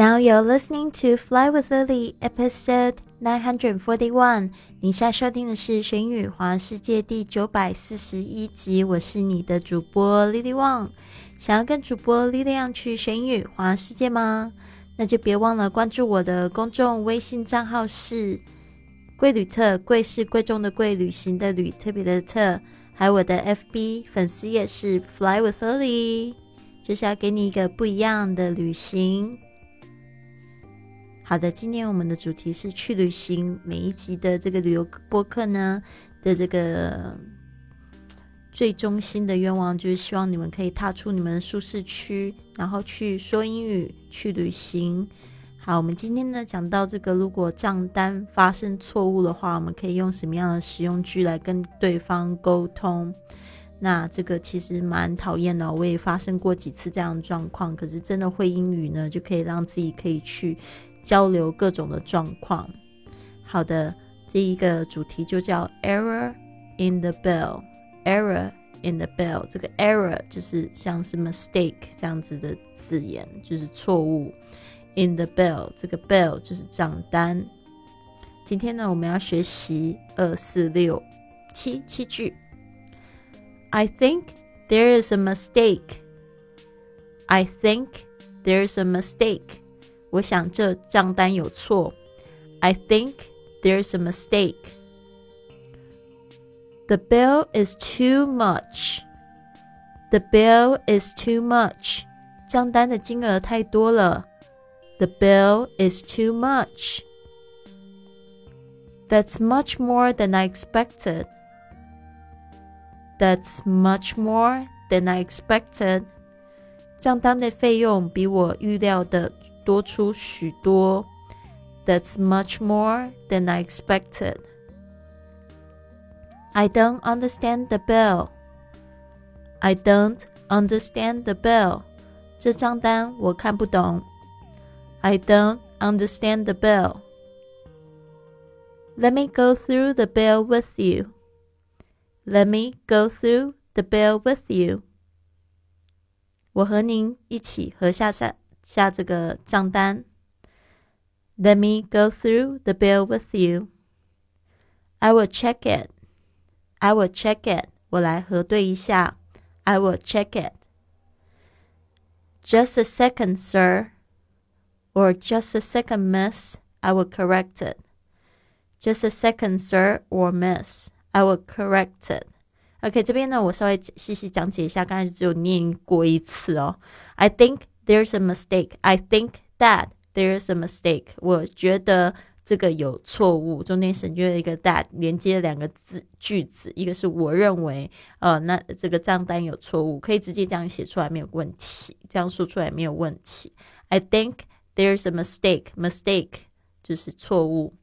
Now you're listening to Fly with Lily, episode nine hundred forty-one。你现在收听的是《玄宇华世界》第九百四十一集。我是你的主播 Lily Wang。想要跟主播 Lily Wang 去玄宇华世界吗？那就别忘了关注我的公众微信账号是“贵旅特”，贵是贵重的贵，旅行的旅，特别的特。还有我的 FB 粉丝也是 Fly with Lily，就是要给你一个不一样的旅行。好的，今天我们的主题是去旅行。每一集的这个旅游播客呢的这个最中心的愿望，就是希望你们可以踏出你们的舒适区，然后去说英语，去旅行。好，我们今天呢讲到这个，如果账单发生错误的话，我们可以用什么样的实用句来跟对方沟通？那这个其实蛮讨厌的，我也发生过几次这样的状况。可是真的会英语呢，就可以让自己可以去。交流各种的状况。好的，这一个主题就叫 error in the bell。error in the bell，这个 error 就是像是 mistake 这样子的字眼，就是错误。in the bell，这个 bell 就是账单。今天呢，我们要学习二四六七七句。I think there is a mistake. I think there's a mistake. 我想这账单有错。I think there's a mistake. The bill is too much. The bill is too much. 账单的金额太多了。The bill is too much. That's much more than I expected. That's much more than I expected. 账单的费用比我预料的 多出许多。That's much more than I expected. I don't understand the bill. I don't understand the bill. 这账单我看不懂。I don't understand the bill. Let me go through the bill with you. Let me go through the bill with you. 我和您一起核下下 下这个账单。Let me go through the bill with you. I will check it. I will check it. 我来核对一下。I will check it. Just a second, sir. Or just a second, miss. I will correct it. Just a second, sir, or miss. I will correct it. OK，这边呢，我稍微细细讲解一下，刚才只有念过一次哦。I think There's a mistake. I think that there's a mistake. 我觉得这个有错误。中间省略了一个 that，连接两个字句子，一个是我认为，呃，那这个账单有错误，可以直接这样写出来没有问题，这样说出来没有问题。I think there's a mistake. Mistake 就是错误。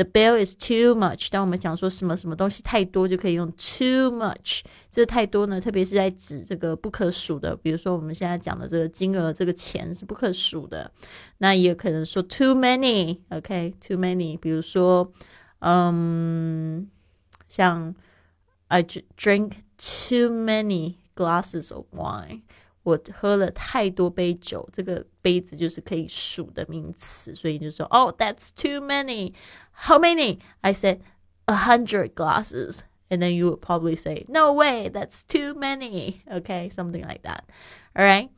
The bill is too much。当我们讲说什么什么东西太多，就可以用 too much。这太多呢，特别是在指这个不可数的，比如说我们现在讲的这个金额，这个钱是不可数的。那也可能说 too many，OK，too many。比如说，嗯，像 I drink too many glasses of wine。我喝了太多杯酒，这个杯子就是可以数的名词，所以就说，Oh, that's too many. How many? I said a hundred glasses, and then you would probably say, No way, that's too many. Okay, something like that. All right,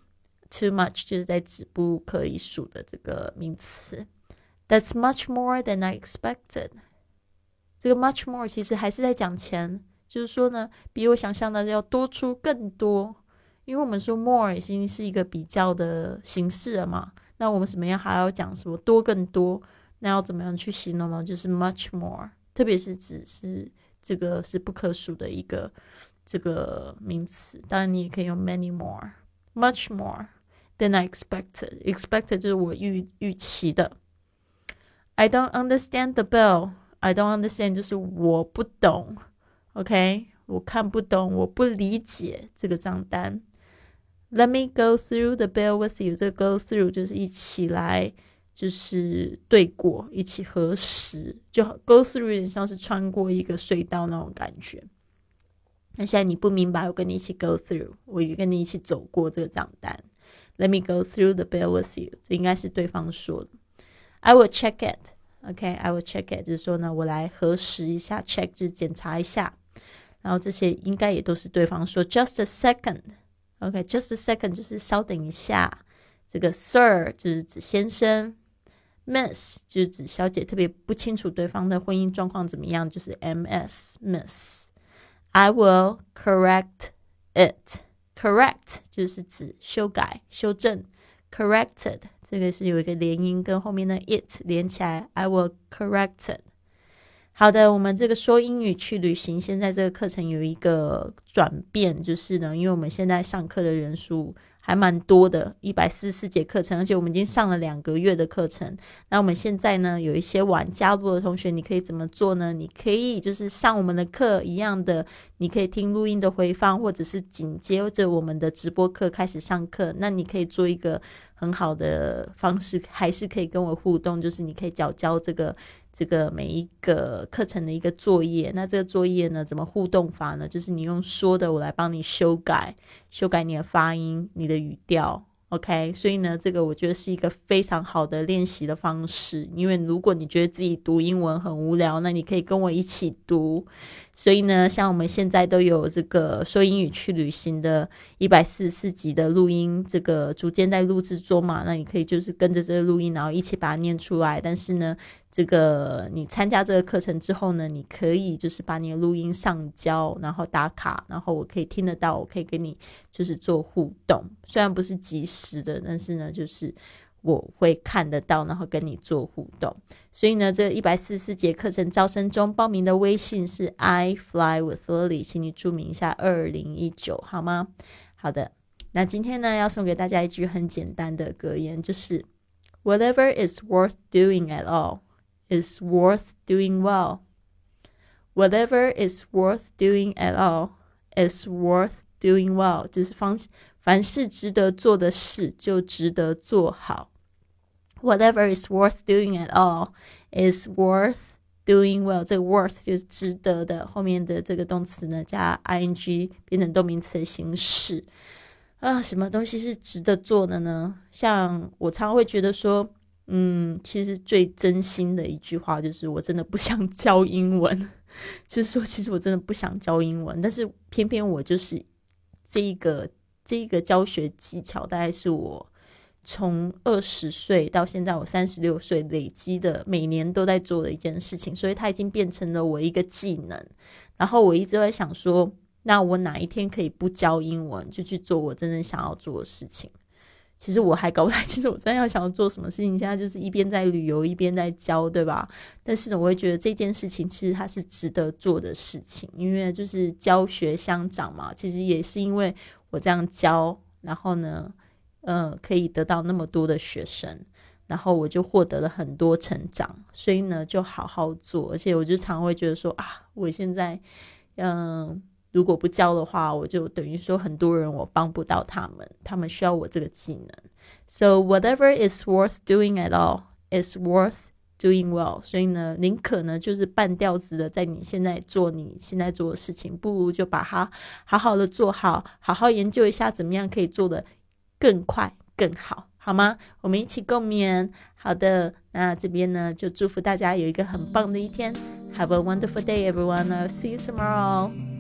too much 就是在指不可以数的这个名词。That's much more than I expected. 这个 much more 其实还是在讲钱，就是说呢，比我想象的要多出更多。 因为我们说 more 已经是一个比较的形式了嘛，那我们怎么样还要讲什么多更多？那要怎么样去形容呢？就是 much more，特别是指是这个是不可数的一个这个名词。当然你也可以用 many more，much more than I expected。expected 就是我预预期的。I don't understand the bill。I don't understand 就是我不懂，OK，我看不懂，我不理解这个账单。Let me go through the bill with you。这个 go through 就是一起来，就是对过，一起核实。就 go through 有点像是穿过一个隧道那种感觉。那现在你不明白，我跟你一起 go through，我也跟你一起走过这个账单。Let me go through the bill with you。这应该是对方说的。I will check it。OK，I will check it，就是说呢，我来核实一下，check 就是检查一下。然后这些应该也都是对方说。Just a second。OK，just a second 就是稍等一下。这个 Sir 就是指先生，Miss 就是指小姐，特别不清楚对方的婚姻状况怎么样，就是 Ms Miss。I will correct it。Correct 就是指修改、修正。Corrected 这个是有一个连音，跟后面的 it 连起来。I will correct it。好的，我们这个说英语去旅行，现在这个课程有一个转变，就是呢，因为我们现在上课的人数。还蛮多的，一百四十四节课程，而且我们已经上了两个月的课程。那我们现在呢，有一些晚加入的同学，你可以怎么做呢？你可以就是上我们的课一样的，你可以听录音的回放，或者是紧接着我们的直播课开始上课。那你可以做一个很好的方式，还是可以跟我互动，就是你可以交交这个。这个每一个课程的一个作业，那这个作业呢，怎么互动法呢？就是你用说的，我来帮你修改，修改你的发音、你的语调。OK，所以呢，这个我觉得是一个非常好的练习的方式。因为如果你觉得自己读英文很无聊，那你可以跟我一起读。所以呢，像我们现在都有这个说英语去旅行的一百四十四集的录音，这个逐渐在录制中嘛，那你可以就是跟着这个录音，然后一起把它念出来。但是呢，这个你参加这个课程之后呢，你可以就是把你的录音上交，然后打卡，然后我可以听得到，我可以跟你就是做互动。虽然不是及时的，但是呢，就是我会看得到，然后跟你做互动。所以呢，这一百四十四节课程招生中报名的微信是 I fly with Lily，请你注明一下二零一九好吗？好的，那今天呢要送给大家一句很简单的格言，就是 Whatever is worth doing at all。is worth doing well. Whatever is worth doing at all is worth doing well，就是方凡是值得做的事就值得做好。Whatever is worth doing at all is worth doing well。这个 worth 就是值得的，后面的这个动词呢加 ing 变成动名词的形式。啊，什么东西是值得做的呢？像我常常会觉得说。 嗯，其实最真心的一句话就是，我真的不想教英文。就是说，其实我真的不想教英文，但是偏偏我就是这一个这一个教学技巧，大概是我从二十岁到现在我三十六岁累积的，每年都在做的一件事情，所以它已经变成了我一个技能。然后我一直在想说，那我哪一天可以不教英文，就去做我真正想要做的事情。其实我还搞不太清楚，我真的要想要做什么事情。现在就是一边在旅游，一边在教，对吧？但是呢，我会觉得这件事情其实它是值得做的事情，因为就是教学相长嘛。其实也是因为我这样教，然后呢，呃，可以得到那么多的学生，然后我就获得了很多成长。所以呢，就好好做。而且我就常会觉得说啊，我现在，嗯。如果不教的话，我就等于说很多人我帮不到他们，他们需要我这个技能。So whatever is worth doing at all is worth doing well。所以呢，宁可呢就是半吊子的在你现在做你现在做的事情，不如就把它好好的做好，好好研究一下怎么样可以做的更快更好，好吗？我们一起共勉。好的，那这边呢就祝福大家有一个很棒的一天。Have a wonderful day, everyone. See you tomorrow.